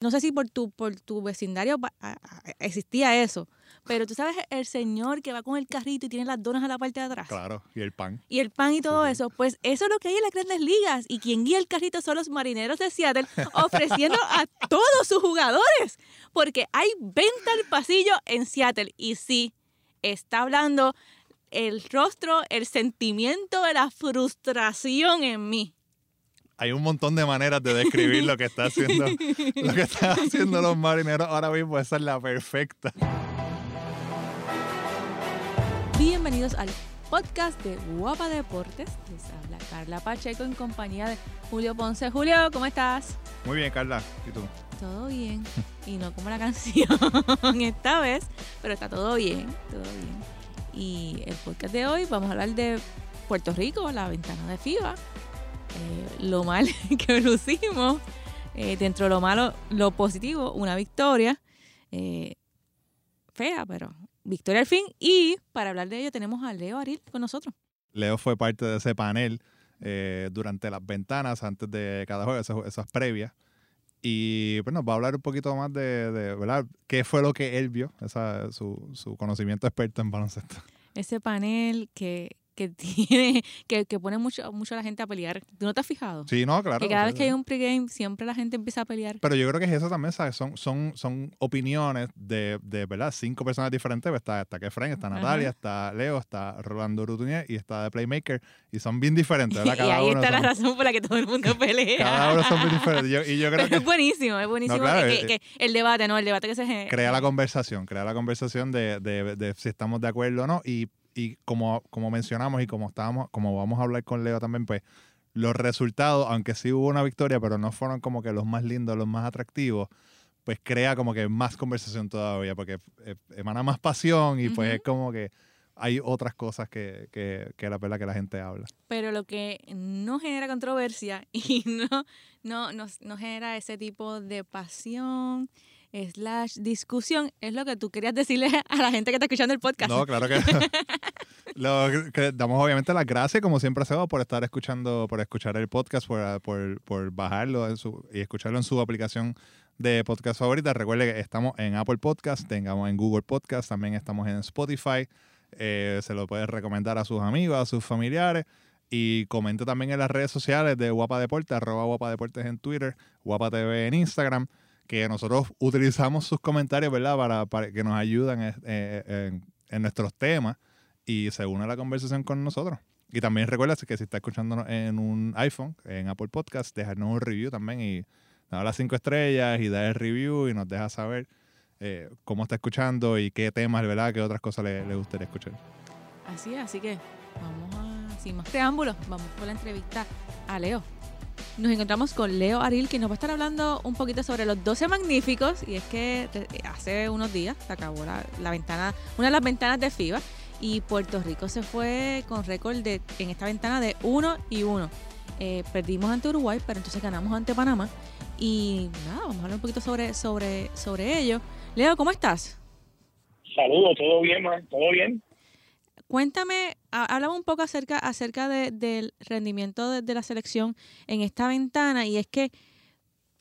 no sé si por tu, por tu vecindario existía eso, pero tú sabes, el señor que va con el carrito y tiene las donas a la parte de atrás. Claro, y el pan. Y el pan y todo eso. Pues eso es lo que hay en las grandes ligas. Y quien guía el carrito son los marineros de Seattle ofreciendo a todos sus jugadores. Porque hay venta al pasillo en Seattle. Y sí, está hablando el rostro, el sentimiento de la frustración en mí hay un montón de maneras de describir lo que está haciendo lo que están haciendo los marineros ahora mismo. Esa es la perfecta. Bienvenidos al podcast de Guapa Deportes. Les habla Carla Pacheco en compañía de Julio Ponce. Julio ¿cómo estás? muy bien Carla. ¿y tú? todo bien. Y no como la canción esta vez pero está todo bien todo bien. Y el podcast de hoy vamos a hablar de Puerto Rico la ventana de FIBA eh, lo mal que lucimos, eh, dentro de lo malo, lo positivo, una victoria eh, fea, pero victoria al fin. Y para hablar de ello tenemos a Leo Aril con nosotros. Leo fue parte de ese panel durante las ventanas, antes de cada juego, esas, previas. Y bueno, va a hablar un poquito más de, ¿verdad? qué fue lo que él vio, esa, su, su conocimiento experto en baloncesto. Ese panel que, que tiene, que, que pone mucho, mucho a la gente a pelear. ¿Tú no te has fijado? Sí, no, claro. Que cada vez que hay un pregame, siempre la gente empieza a pelear. Pero yo creo que es eso también, ¿sabes? Son, son, son opiniones de, de ¿verdad? Cinco personas diferentes. Está, está Kefren, está Natalia, está Leo, está Rolando Rutunier y está The Playmaker. Y son bien diferentes, ¿verdad? Cada y ahí está la razón por la que todo el mundo pelea. cada uno son bien diferentes. y yo creo que... Es buenísimo, es buenísimo que, que, el debate, ¿no? El debate que se... Crea la conversación, crea la conversación de, de, de si estamos de acuerdo o no. Y y como, como mencionamos y como estábamos, como vamos a hablar con Leo también, pues los resultados, aunque sí hubo una victoria, pero no fueron como que los más lindos, los más atractivos, pues crea como que más conversación todavía, porque eh, emana más pasión y pues es como que hay otras cosas que, que, que, la verdad que la gente habla. Pero lo que no genera controversia y no, no, no, no genera ese tipo de pasión slash discusión es lo que tú querías decirle a la gente que está escuchando el podcast. No, claro que, lo que damos obviamente las gracias como siempre hacemos por estar escuchando, por escuchar el podcast, por, por, por bajarlo y escucharlo en su aplicación de podcast favorita. Recuerde que estamos en Apple Podcast, tengamos en Google Podcast, también estamos en Spotify. Eh, se lo puede recomendar a sus amigos, a sus familiares. Y comente también en las redes sociales de Guapa Deportes, arroba Guapa Deportes en Twitter, Guapa TV en Instagram que nosotros utilizamos sus comentarios, ¿verdad? Para, que nos ayuden eh, eh, en, nuestros temas y se une a la conversación con nosotros. Y también recuerda que si está escuchando en un iPhone, en Apple Podcast, dejarnos un review también y dar las cinco estrellas y dar el review y nos deja saber eh, cómo está escuchando y qué temas, ¿verdad? Qué otras cosas le, le gustaría escuchar. Así es, así que vamos a, sin más preámbulos, vamos por la entrevista a Leo. Nos encontramos con Leo Aril, que nos va a estar hablando un poquito sobre los 12 magníficos. Y es que hace unos días se acabó la, ventana, una de las ventanas de FIBA. Y Puerto Rico se fue con récord de, en esta ventana de 1 y 1. Eh, perdimos ante Uruguay, pero entonces ganamos ante Panamá. Y nada, vamos a hablar un poquito sobre, sobre, sobre ello. Leo, ¿cómo estás? Saludos, todo bien, man? todo bien. Cuéntame, háblame un poco acerca, acerca del rendimiento de, la selección en esta ventana y es que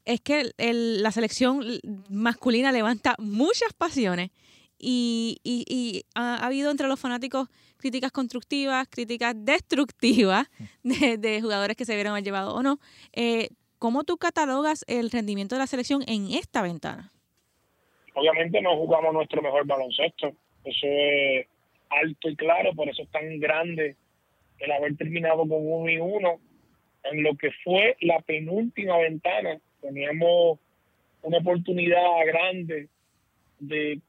es que la selección masculina levanta muchas pasiones y, y, ha, habido entre los fanáticos críticas constructivas, críticas destructivas de, jugadores que se vieron llevado o no. Eh, ¿Cómo tú catalogas el rendimiento de la selección en esta ventana? Obviamente no jugamos nuestro mejor baloncesto. Eso es alto y claro, por eso es tan grande el haber terminado con uno y uno. En lo que fue la penúltima ventana, teníamos una oportunidad grande de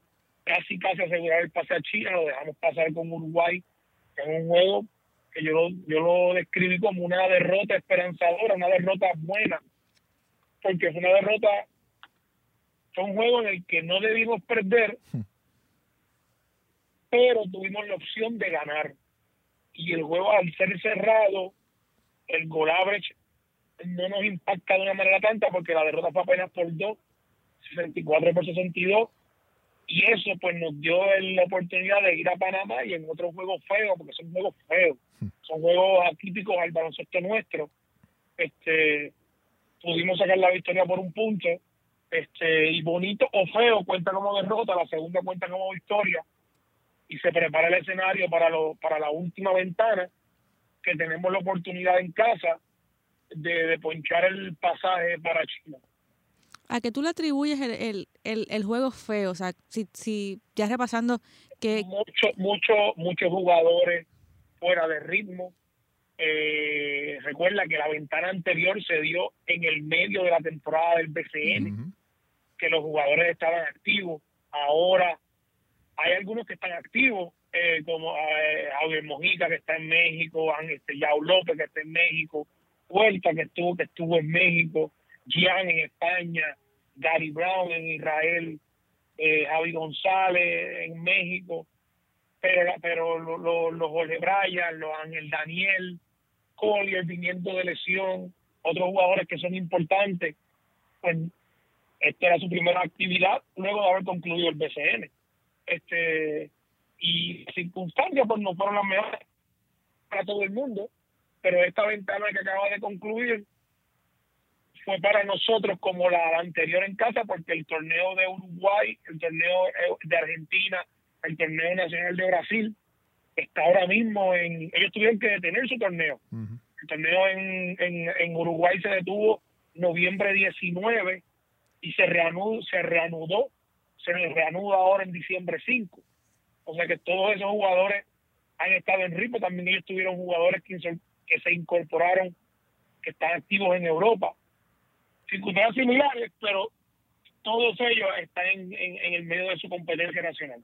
casi casi asegurar el pase a China, lo dejamos pasar con Uruguay en un juego que yo lo, yo lo describí como una derrota esperanzadora, una derrota buena, porque fue una derrota, fue un juego en el que no debimos perder, hmm pero tuvimos la opción de ganar. Y el juego, al ser cerrado, el goal average no nos impacta de una manera tanta porque la derrota fue apenas por 2, 64 por 62. Y eso pues nos dio la oportunidad de ir a Panamá y en otros juegos feos, porque son juegos feos, son juegos atípicos al baloncesto nuestro. Este, pudimos sacar la victoria por un punto este y bonito o feo cuenta como derrota, la segunda cuenta como victoria y se prepara el escenario para lo, para la última ventana que tenemos la oportunidad en casa de, de ponchar el pasaje para China. ¿A qué tú le atribuyes el, el, el, el juego feo? O sea, si, si ya repasando que... Muchos mucho, muchos jugadores fuera de ritmo. Eh, recuerda que la ventana anterior se dio en el medio de la temporada del BCN, que los jugadores estaban activos. Ahora hay algunos que están activos, eh, como eh, Javier Mojica que está en México, este, Yao López que está en México, Huerta que estuvo, que estuvo en México, Gian en España, Gary Brown en Israel, eh, Javi González en México, pero, pero los Jorge Bryan, los Ángel Daniel, Collier viniendo de lesión, otros jugadores que son importantes, pues esta era su primera actividad luego de haber concluido el BCN. Este, y circunstancias pues no fueron las mejores para todo el mundo, pero esta ventana que acaba de concluir fue para nosotros como la anterior en casa, porque el torneo de Uruguay, el torneo de Argentina, el torneo nacional de Brasil, está ahora mismo en... Ellos tuvieron que detener su torneo. El torneo en, en, en, Uruguay se detuvo noviembre 19 y se reanudó, se reanudó, se reanuda ahora en diciembre 5. O sea que todos esos jugadores han estado en ritmo. También ellos tuvieron jugadores que se, incorporaron, que están activos en Europa circunstancias similares, pero todos ellos están en, en, el medio de su competencia nacional.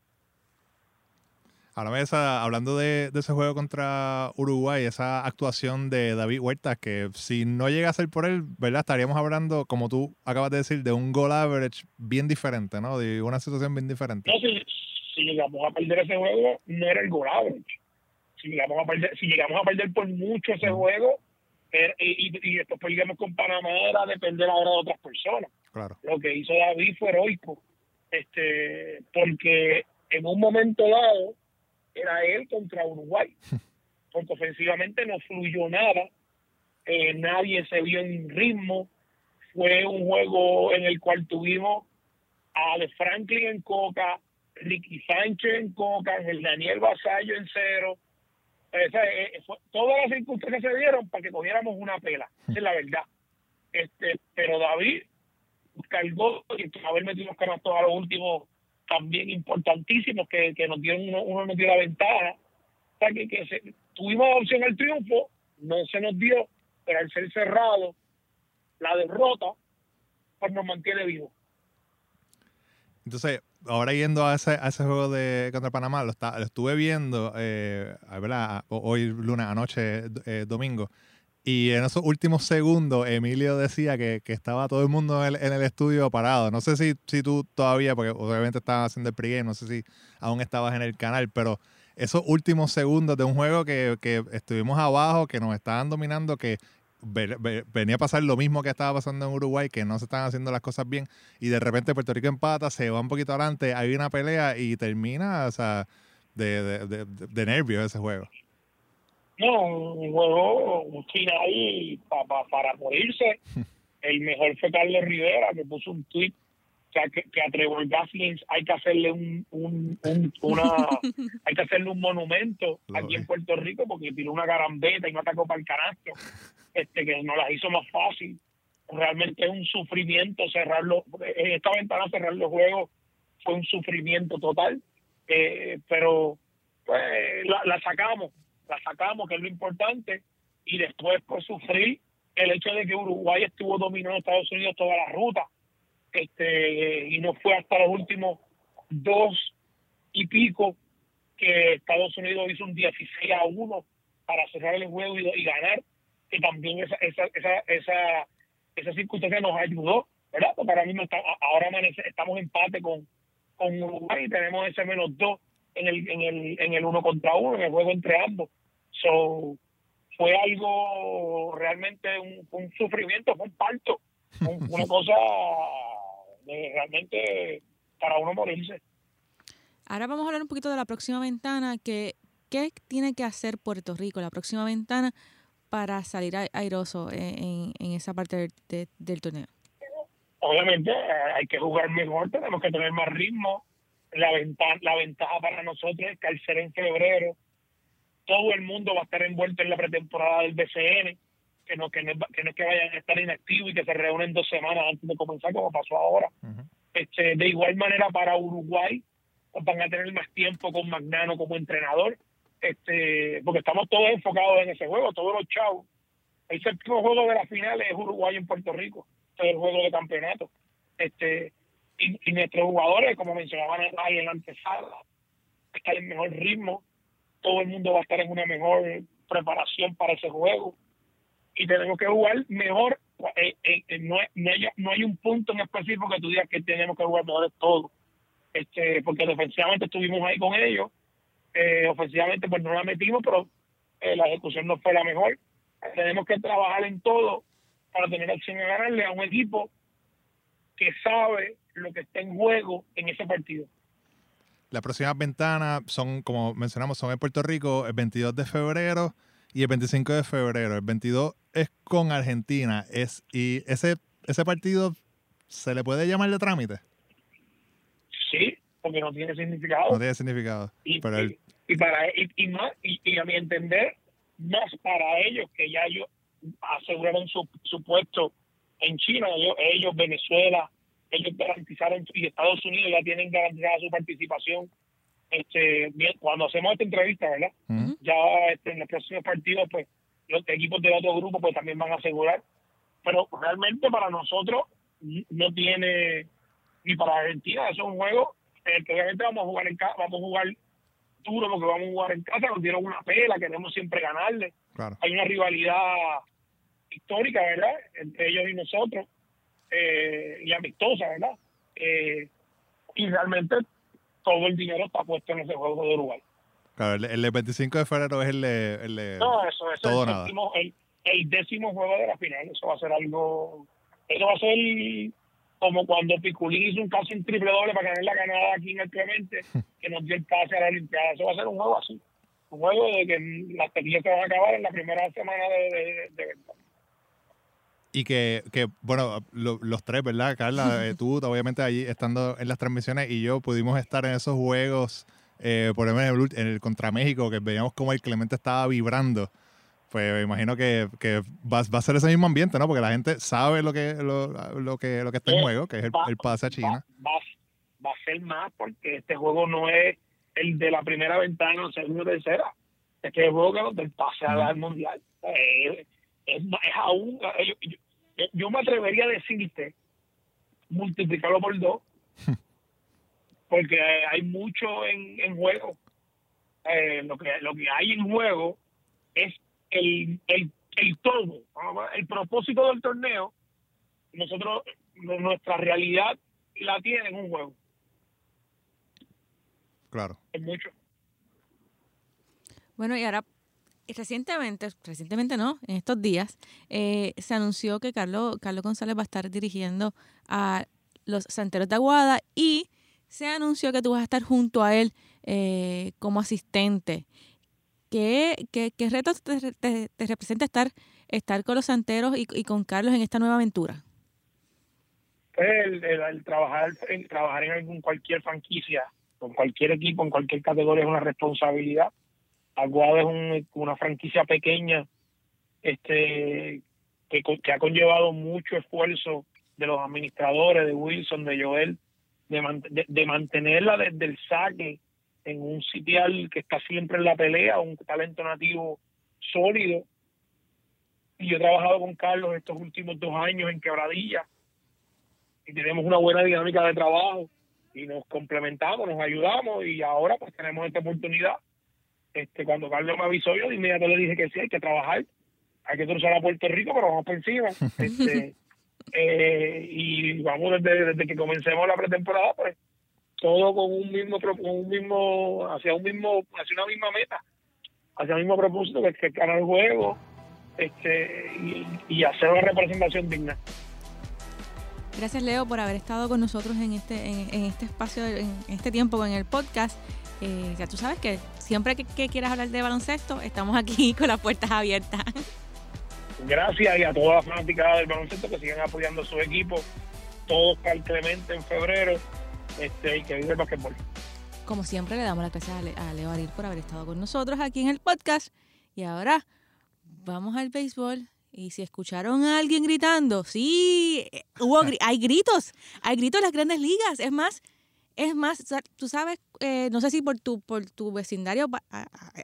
Ahora esa, hablando de, ese juego contra Uruguay, esa actuación de David Huerta, que si no llega a ser por él, ¿verdad? Estaríamos hablando, como tú acabas de decir, de un goal average bien diferente, ¿no? De una situación bien diferente. No, si, si llegamos a perder ese juego, no era el goal average. Si llegamos a perder, si llegamos a perder por mucho ese juego, y, y, después peleamos con Panamá era depender ahora de otras personas. Claro. Lo que hizo David fue heroico, este, porque en un momento dado era él contra Uruguay, porque ofensivamente no fluyó nada, eh, nadie se vio en ritmo, fue un juego en el cual tuvimos a De Franklin en coca, Ricky Sánchez en coca, el Daniel Vasallo en cero, eh, todas las circunstancias se dieron para que cogiéramos una pela, es la verdad. Este, pero David cargó y haber metido los canastos a los últimos también importantísimos que, que nos dieron uno, uno nos dio la ventaja. O que, que tuvimos opción al triunfo, no se nos dio, pero al ser cerrado, la derrota, pues nos mantiene vivos. Entonces, ahora yendo a ese, a ese juego de contra Panamá, lo, está, lo estuve viendo eh, hoy lunes, anoche, eh, domingo. Y en esos últimos segundos, Emilio decía que, que estaba todo el mundo en el, en el, estudio parado. No sé si, si tú todavía, porque obviamente estabas haciendo el pregame, no sé si aún estabas en el canal, pero esos últimos segundos de un juego que, que estuvimos abajo, que nos estaban dominando, que venía a pasar lo mismo que estaba pasando en Uruguay, que no se están haciendo las cosas bien, y de repente Puerto Rico empata, se va un poquito adelante, hay una pelea y termina, o sea, de, de, de, nervios ese juego. No, un juego, un final para morirse. El mejor fue Carlos Rivera, que puso un tweet que, que a Trevor hay que hacerle un, un, una hay que hacerle un monumento aquí en Puerto Rico porque tiró una garambeta y no atacó para el canasto este que nos las hizo más fácil. Realmente es un sufrimiento cerrarlo en esta ventana cerrar los juegos fue un sufrimiento total eh, pero pues la, la sacamos la sacamos que es lo importante y después pues sufrir el hecho de que Uruguay estuvo dominando Estados Unidos toda la ruta este y no fue hasta los últimos dos y pico que Estados Unidos hizo un 16 a 1 para cerrar el juego y, ganar, que también esa, esa, esa, esa, esa circunstancia nos ayudó, ¿verdad? Porque ahora mismo ahora estamos empate con, con Uruguay y tenemos ese menos dos en el, en el, en el uno contra uno, en el juego entre ambos. So, fue algo realmente un, un sufrimiento, fue un parto, una cosa realmente para uno morirse. Ahora vamos a hablar un poquito de la próxima ventana, que ¿qué tiene que hacer Puerto Rico, la próxima ventana, para salir airoso en, en esa parte del torneo? obviamente eh, hay que jugar mejor, tenemos que tener más ritmo. La ventaja, la ventaja para nosotros es que al ser en febrero, todo el mundo va a estar envuelto en la pretemporada del BCN, que no, que no, que no es que vayan a estar inactivos y que se reúnen dos semanas antes de comenzar, como pasó ahora. este, de igual manera para Uruguay, pues van a tener más tiempo con Magnano como entrenador, este, porque estamos todos enfocados en ese juego, todos los chavos. El séptimo juego de la final es Uruguay en Puerto Rico, es el juego de campeonato. Este, y, y nuestros jugadores, como mencionaban ahí en la antesala, están en mejor ritmo, todo el mundo va a estar en una mejor preparación para ese juego y tenemos que jugar mejor. Eh, eh, no, no, hay, no hay un punto en específico que tú digas que tenemos que jugar mejor de todo, este, porque defensivamente estuvimos ahí con ellos, eh, ofensivamente pues no la metimos, pero la ejecución no fue la mejor. Tenemos que trabajar en todo para tener opción de ganarle a un equipo que sabe lo que está en juego en ese partido. Las próximas ventanas son, como mencionamos, son en Puerto Rico el 22 de febrero y el 25 de febrero. El 22 es con Argentina. Es, y ese, ese partido se le puede llamar de trámite. Sí, porque no tiene significado. No tiene significado. Y, para, y, más, y, a mi entender, más para ellos que ya ellos aseguraron su, su puesto en China, ellos, ellos, Venezuela, ellos garantizaron y Estados Unidos ya tienen garantizada su participación este cuando hacemos esta entrevista, ¿verdad? Ya este, en los próximos partidos, pues los equipos de otro grupo pues también van a asegurar. Pero realmente para nosotros no tiene, ni para Argentina, eso es un juego eh, que obviamente vamos a jugar en casa, vamos a jugar duro porque vamos a jugar en casa, nos dieron una pela, queremos siempre ganarle. Hay una rivalidad histórica, ¿verdad? Entre ellos y nosotros, eh, y amistosa, ¿verdad? Eh, y realmente todo el dinero está puesto en ese juego de Uruguay. Claro, el, el 25 de febrero es el de... El de no, eso, es el, décimo, el, décimo juego de la final. Eso va a ser algo... Eso va a ser como cuando Piculín hizo un casi triple doble para ganar la ganada aquí en el Clemente, que nos dio el pase a la Olimpiada. Eso va a ser un juego así. Un juego de que las teorías se van a acabar en la primera semana de, de, y que, que bueno, los tres, ¿verdad? Carla, eh, tú, obviamente, allí estando en las transmisiones y yo pudimos estar en esos juegos, eh, por ejemplo, en el, contra México, que veíamos como el Clemente estaba vibrando. Pues me imagino que, que va, va, a ser ese mismo ambiente, ¿no? Porque la gente sabe lo que, lo, lo que, lo que está en juego, que es el, pase a China. Va, va, a ser más porque este juego no es el de la primera ventana o segunda o tercera. Este es el juego del pase al mundial. Es, es, aún, yo me atrevería a decirte multiplicarlo por dos, porque hay mucho en, en juego. Eh, lo que lo que hay en juego es el, el, el todo, el propósito del torneo. Nosotros, nuestra realidad la tiene en un juego. Claro. Es mucho. Bueno, y ahora recientemente, recientemente no, en estos días, eh, se anunció que Carlos, Carlos González va a estar dirigiendo a los Santeros de Aguada y se anunció que tú vas a estar junto a él eh, como asistente. ¿Qué, qué, qué retos te, te, representa estar, estar con los Santeros y, con Carlos en esta nueva aventura? Pues el, trabajar, el trabajar en algún, cualquier franquicia, con cualquier equipo, en cualquier categoría es una responsabilidad Aguada es una franquicia pequeña este que, ha conllevado mucho esfuerzo de los administradores, de Wilson, de Joel, de, de, mantenerla desde el saque en un sitial que está siempre en la pelea, un talento nativo sólido. Y yo he trabajado con Carlos estos últimos dos años en Quebradilla y tenemos una buena dinámica de trabajo y nos complementamos, nos ayudamos y ahora pues tenemos esta oportunidad este, cuando Carlos me avisó, yo de inmediato le dije que sí, hay que trabajar, hay que cruzar a Puerto Rico, pero vamos por encima. Este, eh, y vamos desde, desde que comencemos la pretemporada, pues todo con un mismo, con un mismo, hacia un mismo, hacia una misma meta, hacia el mismo propósito que es ganar el juego este, y, hacer una representación digna. Gracias Leo por haber estado con nosotros en este, en, este espacio, en este tiempo en el podcast. Eh, ya tú sabes que siempre que, quieras hablar de baloncesto, estamos aquí con las puertas abiertas. Gracias y a todas las fanáticas del baloncesto que sigan apoyando a su equipo todo Cal Clemente en febrero este, y que vive el basquetbol. Como siempre, le damos las gracias a, Le- a Leo Aril por haber estado con nosotros aquí en el podcast. Y ahora vamos al béisbol. Y si escucharon a alguien gritando, sí, eh, hubo, hay gritos, hay gritos en las grandes ligas. Es más, es más, tú sabes, eh, no sé si por tu, por tu vecindario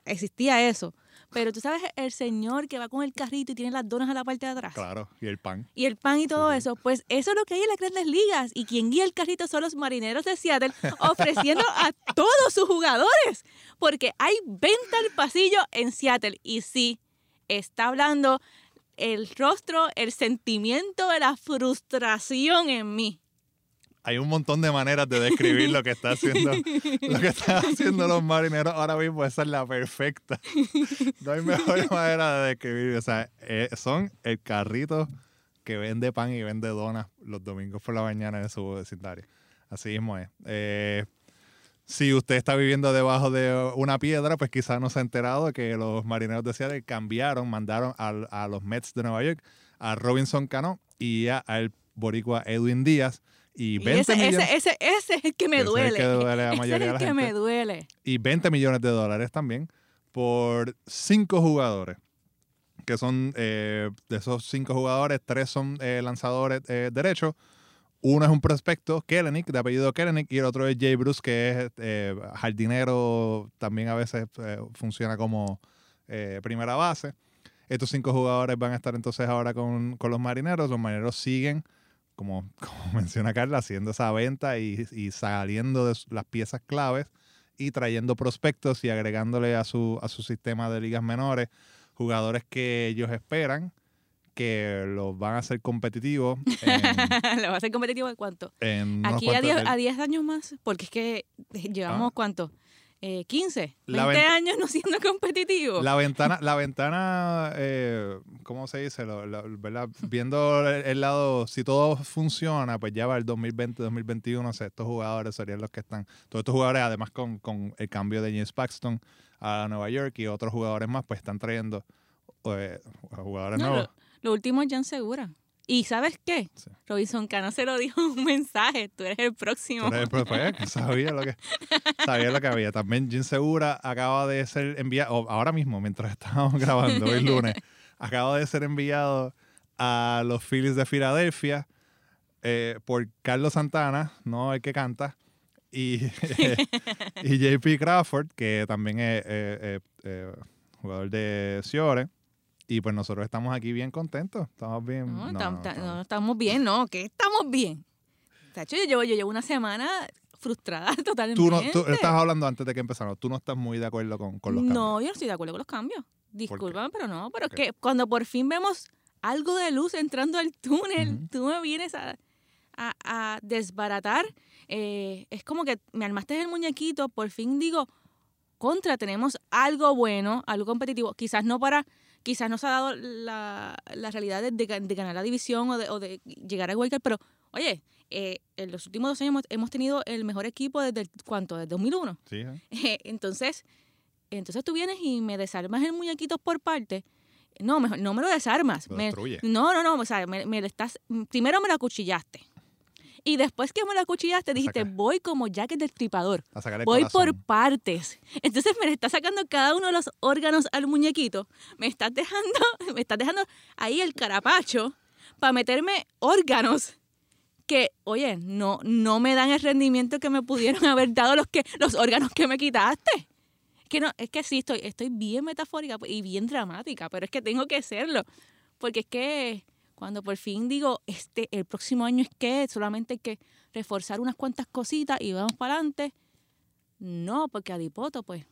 existía eso, pero tú sabes el señor que va con el carrito y tiene las donas a la parte de atrás. Claro, y el pan. Y el pan y todo sí. eso, pues eso es lo que hay en las grandes ligas. Y quien guía el carrito son los marineros de Seattle ofreciendo a todos sus jugadores. Porque hay venta al pasillo en Seattle. Y sí, está hablando el rostro, el sentimiento de la frustración en mí. Hay un montón de maneras de describir lo que está haciendo, lo que están haciendo los marineros ahora mismo. Esa es la perfecta. No hay mejor manera de describir. O sea, eh, son el carrito que vende pan y vende donas los domingos por la mañana en su vecindario. Así mismo es. Eh, si usted está viviendo debajo de una piedra, pues quizás no se ha enterado que los marineros de Seattle cambiaron, mandaron a, los Mets de Nueva York a Robinson Cano y a- al boricua Edwin Díaz. Y Y 20 ese, millones, ese, ese, ese es el que me Ese es el duele. que duele a la Ese mayoría es de el la que gente. me duele. y 20 millones de dólares también por cinco jugadores. Que son eh, de esos cinco jugadores, tres son eh, lanzadores eh, derechos. Uno es un prospecto, Kellenic, de apellido Kellenic, y el otro es Jay Bruce, que es eh, jardinero, también a veces funciona como primera base. Estos cinco jugadores van a estar entonces ahora con, con los marineros. Los marineros siguen, como, como menciona Carla, haciendo esa venta y, y saliendo de las piezas claves y trayendo prospectos y agregándole a su, a su sistema de ligas menores jugadores que ellos esperan que los van a hacer competitivos ¿Le va a ser competitivo de cuánto? en unos Aquí a cuantos 10, del- a 10 años más, porque es que llevamos Ah. cuánto? Eh, 15, La 20 vent- años no siendo competitivo. La ventana, la ventana, eh, ¿cómo se dice? ¿verdad? Viendo el, el lado, si todo funciona, pues ya va el 2020, 2021, o sea, estos jugadores serían los que están, todos estos jugadores, además con, con el cambio de James Paxton a Nueva York y otros jugadores más, pues están trayendo eh, jugadores No, nuevos. lo, lo último es Jan Segura. ¿Y sabes qué? Sí. Robinson Cano se lo dijo un mensaje, tú eres el próximo. Pues, que sabía lo que sabía lo que había. También Jim Segura acaba de ser enviado, ahora mismo, mientras estábamos grabando, hoy lunes, acaba de ser enviado a los Phillies de Filadelfia eh, por Carlos Santana, no el que canta, y, y JP Crawford, que también es eh, eh, eh, jugador de Ciore. Y pues nosotros estamos aquí bien contentos. Estamos bien. No, no, tam- no, tam- estamos- no, estamos bien, no, que estamos bien. Tacho, yo llevo, yo llevo una semana frustrada totalmente. Tú, no, tú estabas hablando antes de que empezáramos. Tú no estás muy de acuerdo con, con los cambios. No, yo no estoy de acuerdo con los cambios. Discúlpame, pero no. Pero es que cuando por fin vemos algo de luz entrando al túnel, tú me vienes a, a- a desbaratar. Eh, es como que me armaste el muñequito, por fin digo, contra, tenemos algo bueno, algo competitivo. Quizás no para, quizás no se ha dado la, la realidad de, de ga- de ganar la división o de, o de llegar a Wildcard, pero oye, eh, en los últimos dos años hemos, hemos tenido el mejor equipo desde, el- ¿cuánto? Desde 2001. Sí, ¿eh? Eh, entonces, entonces tú vienes y me desarmas el muñequito por parte. No, mejor, no me lo desarmas. Lo Me- destruye. no, no, no. O sea, me, me lo estás. Primero me lo acuchillaste. Y después que me lo acuchillaste, dijiste, voy como Jack el Destripador. Voy por partes. Entonces me le estás sacando cada uno de los órganos al muñequito. Me estás dejando, me estás dejando ahí el carapacho para meterme órganos que, oye, no, no me dan el rendimiento que me pudieron haber dado los que, los órganos que me quitaste. Que no, es que sí, estoy, estoy bien metafórica y bien dramática, pero es que tengo que serlo. Porque es que cuando por fin digo, este, el próximo año es que solamente hay que reforzar unas cuantas cositas y vamos para adelante. No, porque a Dipoto, pues,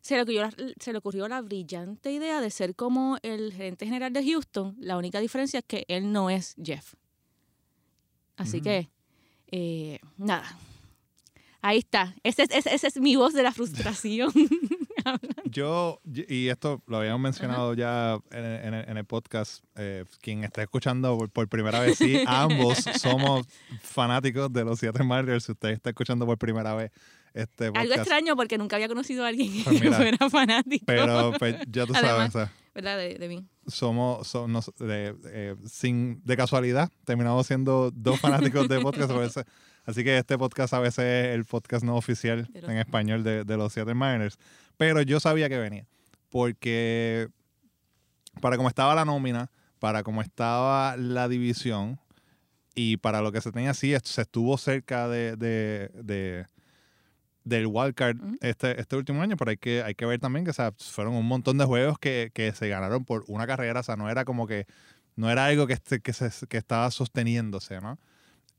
se le, ocurrió la, se le ocurrió la brillante idea de ser como el gerente general de Houston. La única diferencia es que él no es Jeff. Así que, eh, nada. Ahí está. Esa es, esa es mi voz de la frustración. Yo, y esto lo habíamos mencionado ya en, en el- en el podcast, eh, quien está escuchando por, por primera vez, sí, ambos somos fanáticos de los Seattle Mariners. Si usted está escuchando por primera vez este Algo podcast, extraño porque nunca había conocido a alguien que Pues mira, fuera fanático. pero pues, ya tú sabes, Además. sea, ¿Verdad? De, de mí. somos, somos nos- de, sin, de casualidad, terminamos siendo dos fanáticos de podcast. a veces. Así que este podcast a veces es el podcast no oficial los- en español de, de los Seattle Mariners. Pero yo sabía que venía. Porque para como estaba la nómina, para como estaba la división y para lo que se tenía así, se estuvo cerca de, de, de- del wildcard este, este último año, pero hay que, hay que ver también que o sea, fueron un montón de juegos que, que se ganaron por una carrera, o sea, no era como que, no era algo que, este- que, se, que estaba sosteniéndose, ¿no?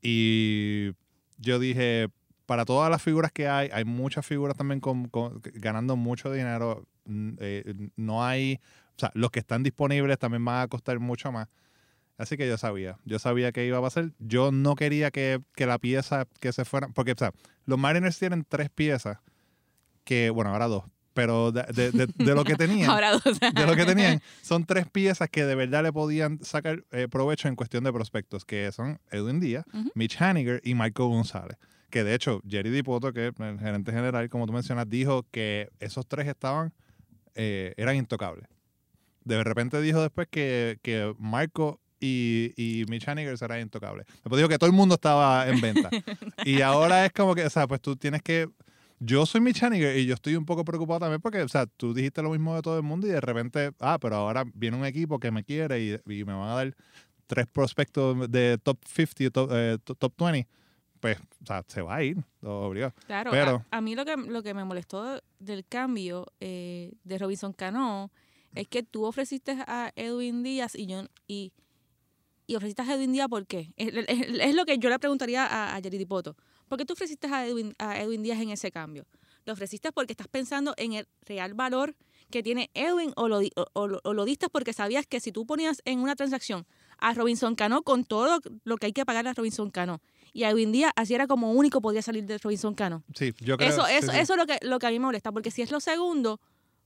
Y yo dije, para todas las figuras que hay, hay muchas figuras también con, con- ganando mucho dinero, mm, eh, no hay, o sea, los que están disponibles también van a costar mucho más. Así que yo sabía, yo sabía que iba a pasar. Yo no quería que, que la pieza que se fuera, porque o sea, los Mariners tienen tres piezas que, bueno, ahora dos, pero de, de- de- de lo que tenían, Ahora dos. de lo que tenían, son tres piezas que de verdad le podían sacar eh, provecho en cuestión de prospectos, que son Edwin Díaz. Mitch Haniger y Michael González. Que de hecho, Jerry Dipoto, que el gerente general, como tú mencionas, dijo que esos tres estaban, eh, eran intocables. De repente dijo después que, que Marco y, y Mitch Haniger intocables. Después dijo que todo el mundo estaba en venta. y ahora es como que, o sea, pues tú tienes que. Yo soy Mitch Haniger y yo estoy un poco preocupado también porque, o sea, tú dijiste lo mismo de todo el mundo y de repente, ah, pero ahora viene un equipo que me quiere y, y me van a dar tres prospectos de top 50, top, eh, to- top 20. Pues, o sea, se va a ir, obligado. Claro, Pero- a, a mí lo que, lo que me molestó del cambio eh, de Robinson Cano es que tú ofreciste a Edwin Díaz y yo y, y ofreciste a Edwin Díaz ¿por qué? Es, es- es lo que yo le preguntaría a, a Jerry Dipoto. ¿Por qué tú ofreciste a Edwin, a Edwin Díaz en ese cambio? ¿Lo ofreciste porque estás pensando en el real valor que tiene Edwin o lo, di- o- o lo- o lo diste porque sabías que si tú ponías en una transacción a Robinson Cano con todo lo que hay que pagar a Robinson Cano y a Edwin Díaz, así era como único podía salir de Robinson Cano? Sí, yo creo Eso, eso, sí. eso es lo que, lo que a mí me molesta, porque si es lo segundo,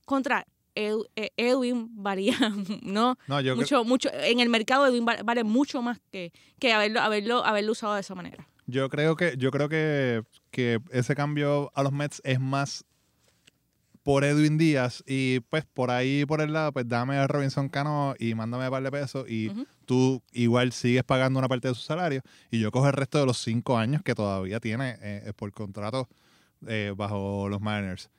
contra Ed- eh, Edwin varía, ¿no? No, yo creo- mucho, mucho, en el mercado Edwin va- vale mucho más que, que haberlo, haberlo, haberlo usado de esa manera. Yo creo que, yo creo que, que ese cambio a los Mets es más por Edwin Díaz y pues por ahí por el lado, pues dame a Robinson Cano y mándame un par de pesos y tú igual sigues pagando una parte de su salario y yo cojo el resto de los cinco años que todavía tiene eh, por contrato eh, bajo los Mariners.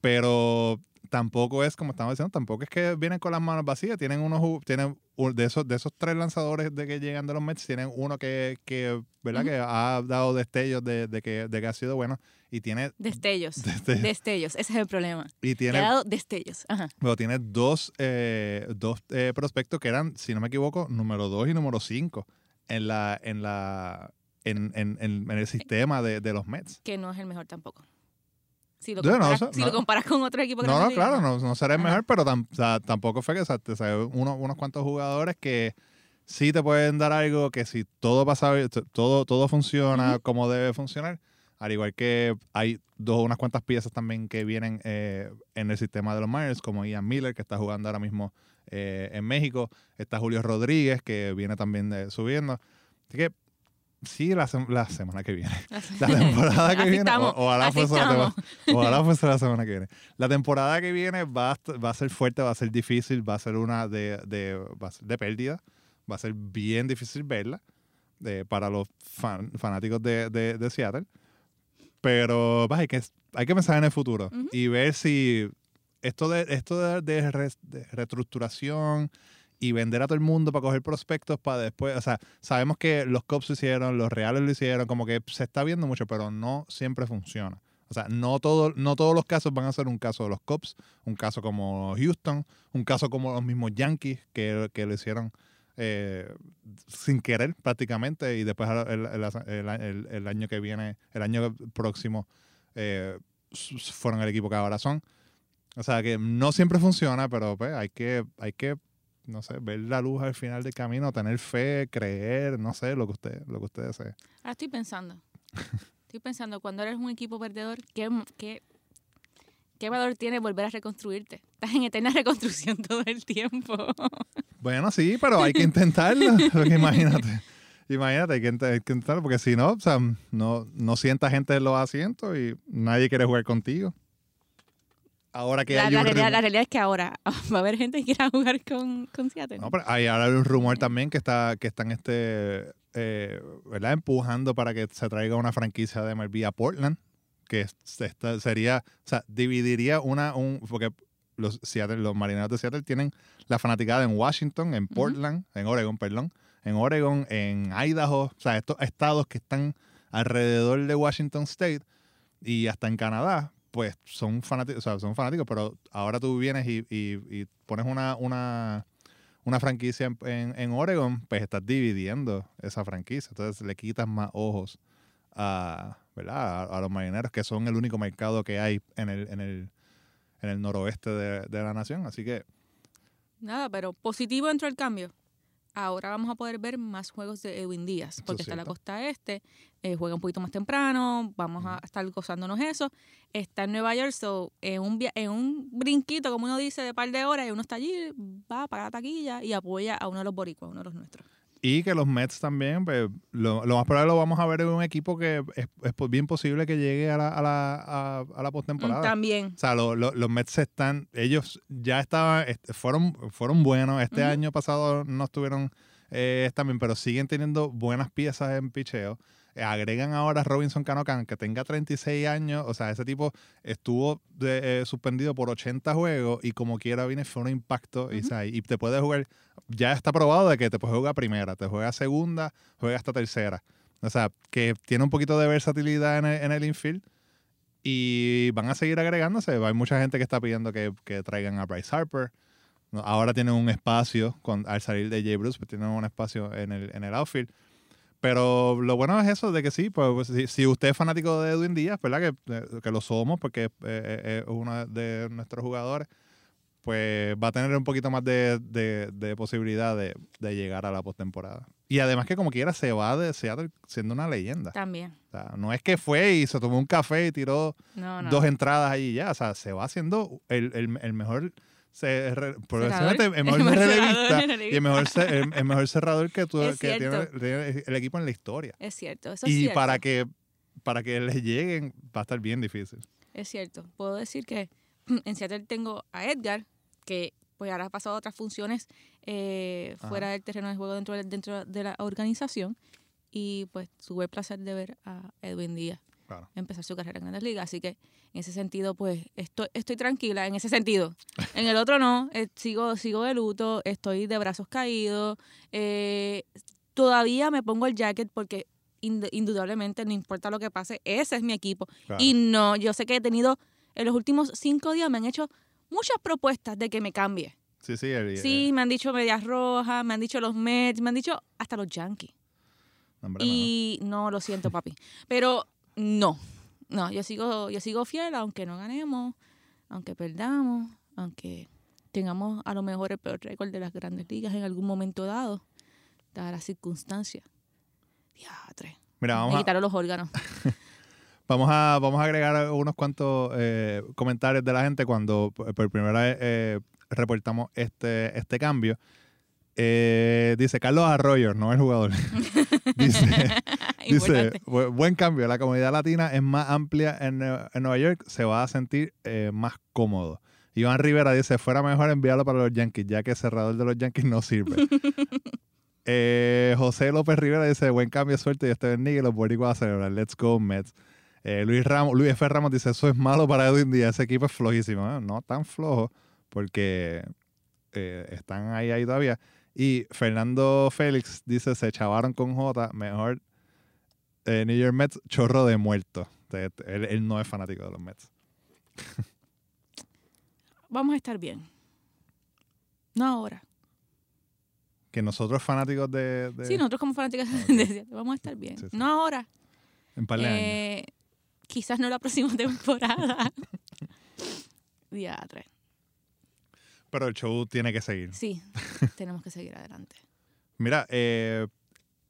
Pero tampoco es, como estamos diciendo, tampoco es que vienen con las manos vacías. Tienen unos tienen de esos, de esos tres lanzadores de que llegan de los Mets, tienen uno que, que ¿verdad? Que ha dado destellos de, de que, de que ha sido bueno. Y tiene, Destellos. Destellos. Destellos, ese es el problema. y Que ha tiene, dado destellos. Ajá. bueno, tiene dos, eh, dos eh, prospectos que eran, si no me equivoco, número dos y número cinco en la, en la, en, en, en- en el sistema de, de los Mets. Que no es el mejor tampoco. Si lo no, comparas, o sea, si no. lo comparas con otro equipo No, grande no, liga, claro, no, no será el mejor, pero tam- o sea, tampoco fue que o sea, te salió uno- unos cuantos jugadores que sí te pueden dar algo que si todo pasa, todo, todo funciona Ujú. como debe funcionar, al igual que hay dos, unas cuantas piezas también que vienen eh, en el sistema de los Myers, como Ian Miller, que está jugando ahora mismo eh, en México, está Julio Rodríguez, que viene también de- subiendo. Así que sí, la, sem- la semana que viene. La temporada que viene, o- ojalá fuese la Ojalá fuese la semana que viene. La temporada que viene va a, va a ser fuerte, va a ser difícil, va a ser una de, de, va a ser de pérdida. Va a ser bien difícil verla eh, para los fan- fanáticos de, de- de Seattle. Pero bah, hay, que, hay que pensar en el futuro Ujú. y ver si esto de, esto de, de de reestructuración y vender a todo el mundo para coger prospectos para después, o sea, sabemos que los Cubs lo hicieron, los Reales lo hicieron, como que se está viendo mucho, pero no siempre funciona. O sea, no, todo, no todos los casos van a ser un caso de los Cubs, un caso como Houston, un caso como los mismos Yankees que, que lo hicieron eh, sin querer prácticamente y después el, el- el- el- año que viene, el año próximo, eh, fueron el equipo que ahora son. O sea que no siempre funciona, pero pues hay que, hay que, no sé, ver la luz al final del camino, tener fe, creer, no sé, lo que usted, lo que usted desee. Ahora estoy pensando. Estoy pensando, cuando eres un equipo perdedor, ¿qué, qué, ¿Qué valor tiene volver a reconstruirte? Estás en eterna reconstrucción todo el tiempo. Bueno, sí, pero hay que intentarlo. porque imagínate. Imagínate, hay que, hay que intentarlo, porque si no, o sea, no, no sienta gente en los asientos y nadie quiere jugar contigo. Ahora que La, hay la un realidad, rumor- la realidad es que ahora va a haber gente que quiera jugar con, con Seattle. No, pero hay ahora un rumor también que está que están este eh, ¿verdad? empujando para que se traiga una franquicia de MLB a Portland que se está- sería o sea dividiría una un porque los Seattle, los marineros de Seattle tienen la fanaticada en Washington en Portland en Oregon perdón en Oregon en Idaho o sea estos estados que están alrededor de Washington State y hasta en Canadá pues son fanáticos, o sea, son fanáticos, pero ahora tú vienes y, pones una, una, franquicia en, en, Oregon, pues estás dividiendo esa franquicia. Entonces le quitas más ojos a, ¿verdad? a los marineros, que son el único mercado que hay en el, en el, en el noroeste de, de la nación. Así que Nada, pero positivo dentro del cambio. Ahora vamos a poder ver más juegos de Edwin Díaz, porque es está en la costa este, eh, juega un poquito más temprano, vamos a estar gozándonos eso. Está en Nueva York, so, en, un, via- en un brinquito, como uno dice, de par de horas, y uno está allí, va a pagar la taquilla y apoya a uno de los boricuas, uno de los nuestros. Y que los Mets también, pues, lo, lo más probable lo vamos a ver en un equipo que es, es bien posible que llegue a la, a la, a, a la postemporada. También. O sea, lo- lo- los Mets están, ellos ya estaban, est- fueron, fueron buenos. Este año pasado no estuvieron eh, tan bien, pero siguen teniendo buenas piezas en picheo. Agregan ahora a Robinson Cano Can, que tenga 36 años. O sea, ese tipo estuvo de- eh, suspendido por 80 juegos y como quiera viene fue un impacto. y, o Ujú. sea, y te puede jugar, ya está probado de que te puede jugar primera, te juega segunda, juega hasta tercera. O sea, que tiene un poquito de versatilidad en el, en el infield y van a seguir agregándose. Hay mucha gente que está pidiendo que, que traigan a Bryce Harper. Ahora tienen un espacio, con, al salir de Jay Bruce, pues tienen un espacio en el, en el outfield. Pero lo bueno es eso, de que sí, pues, pues, si, si usted es fanático de Edwin Díaz, ¿verdad? Que, eh, que lo somos, porque eh, eh, es uno de nuestros jugadores, pues va a tener un poquito más de, de- de posibilidad de, de llegar a la postemporada. Y además que como quiera se va de Seattle siendo una leyenda. También. O sea, no es que fue y se tomó un café y tiró No, no. dos entradas ahí y ya. O sea, se va haciendo el, el- el mejor, se- re- probablemente el mejor El mejor relevista cerrador, y el mejor, el, el mejor cerrador que, tú, Es que tiene, el equipo en la historia. Es cierto, eso es Y cierto. para que, para que le lleguen va a estar bien difícil. Es cierto. Puedo decir que en Seattle tengo a Edgar, que pues ahora ha pasado a otras funciones eh, fuera del terreno de juego dentro de, dentro de la organización. Y pues tuve el placer de ver a Edwin Díaz Claro. empezar su carrera en Grandes Ligas. Así que en ese sentido, pues estoy, estoy tranquila, en ese sentido. En el otro no, eh, sigo, sigo de luto, estoy de brazos caídos. eh, todavía me pongo el jacket porque ind- indudablemente, no importa lo que pase, ese es mi equipo. Claro. Y no, yo sé que he tenido, en los últimos cinco días me han hecho muchas propuestas de que me cambie. sí, sí. el- Sí, me han dicho Medias Rojas, me han dicho los Mets, me han dicho hasta los Yankees. hombre, Y no, lo siento, papi. Pero no, no, yo sigo, yo sigo fiel, aunque no ganemos, aunque perdamos, aunque tengamos a lo mejor el peor récord de las grandes ligas en algún momento dado, dadas las circunstancias. Diatre. Mira, vamos Me a, los órganos. Vamos a, vamos a agregar unos cuantos eh, comentarios de la gente cuando por por primera vez eh, reportamos este, este cambio. Eh, dice Carlos Arroyo, no el jugador. dice, dice Importante. "Bu- buen cambio. La comunidad latina es más amplia en, Nue- en Nueva York, se va a sentir eh, más cómodo. Iván Rivera dice, fuera mejor enviarlo para los Yankees, ya que el cerrador de los Yankees no sirve. Eh, José López Rivera dice, buen cambio, suerte, Dios te bendiga y los boricuas a celebrar. Let's go, Mets. Eh, Luis, Ramos, Luis F. Ramos dice, eso es malo para Edwin Díaz, ese equipo es flojísimo. Eh, No tan flojo, porque eh, están ahí, ahí todavía. Y Fernando Félix dice, se chavaron con J, mejor eh, New York Mets, chorro de muerto. Él, él no es fanático de los Mets. Vamos a estar bien. No ahora. Que nosotros fanáticos de... de- Sí, nosotros como fanáticos Ok. de Seattle vamos a estar bien. Sí, sí. No ahora. En par de años. Eh, quizás no la próxima temporada. Diatre. Pero el show tiene que seguir. Sí, tenemos que seguir adelante. Mira, eh,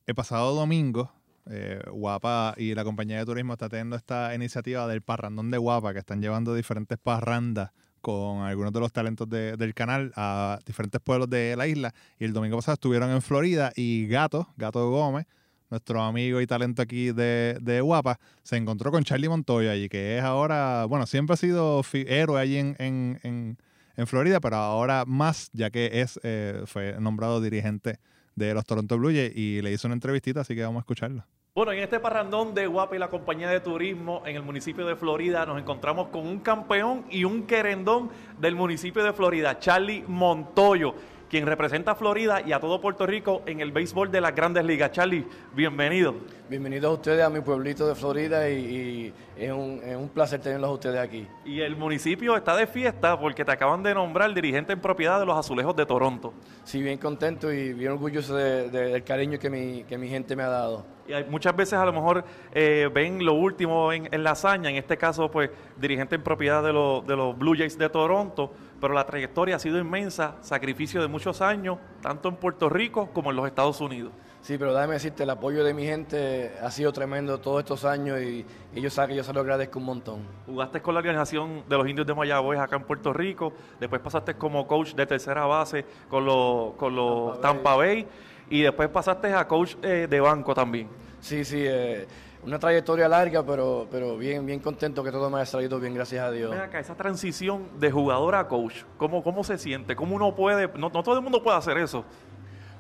el pasado domingo, eh, Guapa y la compañía de turismo está teniendo esta iniciativa del parrandón de Guapa, que están llevando diferentes parrandas con algunos de los talentos de- del canal a diferentes pueblos de la isla. Y el domingo pasado estuvieron en Florida y Gato, Gato Gómez, nuestro amigo y talento aquí de, de Guapa, se encontró con Charlie Montoya allí, que es ahora, bueno, siempre ha sido héroe allí en, en, en- en Florida, pero ahora más, ya que es eh, fue nombrado dirigente de los Toronto Blue Jays y le hizo una entrevistita, así que vamos a escucharlo. Bueno, en este parrandón de Guapa y la compañía de turismo en el municipio de Florida nos encontramos con un campeón y un querendón del municipio de Florida, Charlie Montoyo, quien representa a Florida y a todo Puerto Rico en el béisbol de las grandes ligas. Charlie, bienvenido. Bienvenidos a ustedes a mi pueblito de Florida y, y es, un, es un placer tenerlos a ustedes aquí. Y el municipio está de fiesta porque te acaban de nombrar dirigente en propiedad de los Azulejos de Toronto. Sí, bien contento y bien orgulloso de- de- del cariño que mi, que mi gente me ha dado. Y hay- muchas veces a lo mejor eh, ven lo último en, en la hazaña, en este caso pues dirigente en propiedad de, los- de los Blue Jays de Toronto, pero la trayectoria ha sido inmensa, sacrificio de muchos años, tanto en Puerto Rico como en los Estados Unidos. Sí, pero déjame decirte, el apoyo de mi gente ha sido tremendo todos estos años y, y yo sé que yo se lo agradezco un montón. Jugaste con la organización de los indios de Mayagüez acá en Puerto Rico, después pasaste como coach de tercera base con los, con los Tampa Bay y después pasaste a coach eh, de banco también. Sí, sí, eh, una trayectoria larga, pero, pero bien, bien contento que todo me haya salido bien, gracias a Dios. Ven acá, esa transición de jugador a coach, ¿cómo, cómo se siente? ¿Cómo uno puede? No, no todo el mundo puede hacer eso.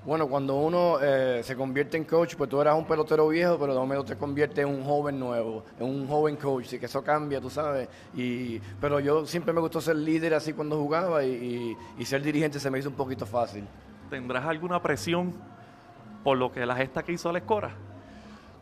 Bueno, cuando uno eh, se convierte en coach, pues tú eras un pelotero viejo, pero de momento te conviertes en un joven nuevo, en un joven coach, y que eso cambia, tú sabes. Y, pero yo siempre me gustó ser líder así cuando jugaba y, y- y ser dirigente se me hizo un poquito fácil. ¿Tendrás alguna presión por lo que la gesta que hizo Alex Cora?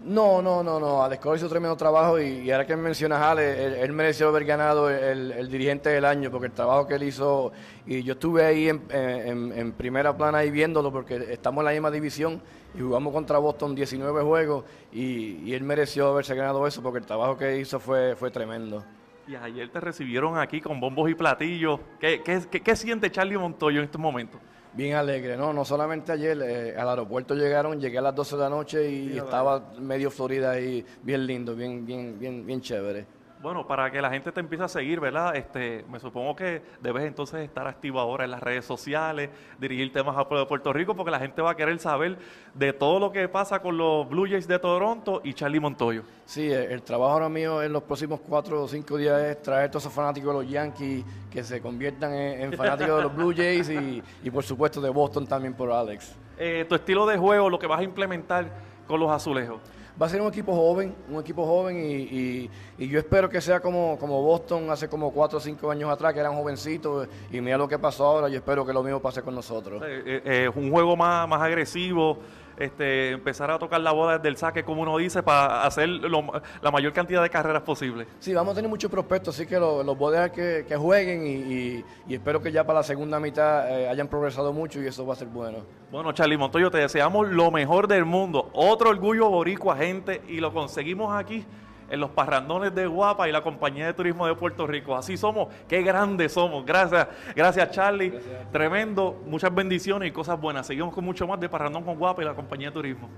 No, no, no, no. Alex Cora hizo tremendo trabajo y, ahora que mencionas a Ale, él, él mereció haber ganado el, dirigente del año porque el trabajo que él hizo, y yo estuve ahí en primera plana ahí viéndolo porque estamos en la misma división y jugamos contra Boston 19 juegos y, y él mereció haberse ganado eso porque el trabajo que hizo fue, fue tremendo. Y ayer te recibieron aquí con bombos y platillos. ¿Qué, qué, qué- qué siente Charlie Montoyo en estos momentos? Bien alegre, no, no solamente ayer, eh, al aeropuerto llegaron, llegué a las 12 de la noche y estaba medio Florida ahí, bien lindo, bien, bien, bien, bien chévere. Bueno, para que la gente te empiece a seguir, ¿verdad? Este, me supongo que debes entonces estar activo ahora en las redes sociales, dirigir temas a Puerto Rico, porque la gente va a querer saber de todo lo que pasa con los Blue Jays de Toronto y Charlie Montoyo. Sí, el, el trabajo ahora mío en los próximos cuatro o cinco días es traer a todos esos fanáticos de los Yankees que se conviertan en, en fanáticos de los Blue Jays y, y por supuesto de Boston también por Alex. Eh, tu estilo de juego, lo que vas a implementar con los azulejos. Va a ser un equipo joven, un equipo joven y, yo espero que sea como, Boston hace como cuatro o cinco años atrás, que eran jovencitos y mira lo que pasó ahora, yo espero que lo mismo pase con nosotros. Eh, eh, eh, un juego más, más agresivo, este, empezar a tocar la bola desde el saque, como uno dice, para hacer lo- la mayor cantidad de carreras posible. Sí, vamos a tener muchos prospectos, así que lo- los voy a dejar que, que jueguen y, y- y espero que ya para la segunda mitad eh, hayan progresado mucho y eso va a ser bueno. Bueno, Charlie Montoyo, te deseamos lo mejor del mundo. Otro orgullo boricua, gente, y lo conseguimos aquí en los parrandones de Guapa y la compañía de turismo de Puerto Rico. Así somos, qué grandes somos. Gracias, gracias Charlie. Tremendo, muchas bendiciones y cosas buenas. Seguimos con mucho más de Parrandón con Guapa y la compañía de turismo.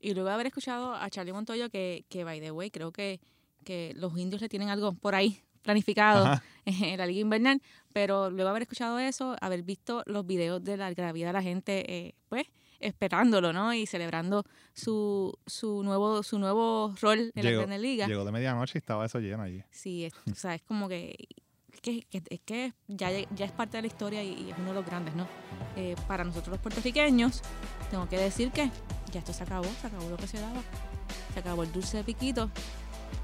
Y luego de haber escuchado a Charlie Montoyo, que, que by the way, creo que, que los indios le tienen algo por ahí planificado Ajá. en la Liga Invernal, pero luego de haber escuchado eso, haber visto los videos de la gravedad de la gente, eh, pues, esperándolo, ¿no? Y celebrando su, su nuevo su nuevo rol en la Grandes Liga. llegó de medianoche y estaba eso lleno allí. Sí, es, o sea, es como que, que, que- es que ya, ya es parte de la historia y, y es uno de los grandes, ¿no? Eh, para nosotros los puertorriqueños, tengo que decir que ya esto se acabó, se acabó lo que se daba. Se acabó el dulce de piquito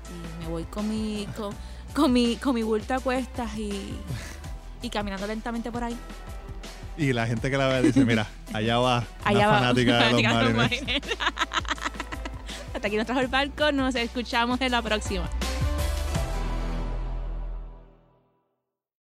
y me voy con mi, con, con mi, con mi bulto a cuestas y, y caminando lentamente por ahí. Y la gente que la ve dice, mira, allá va Allá una va. fanática de los de los. Hasta aquí nos trajo el barco, nos escuchamos en la próxima.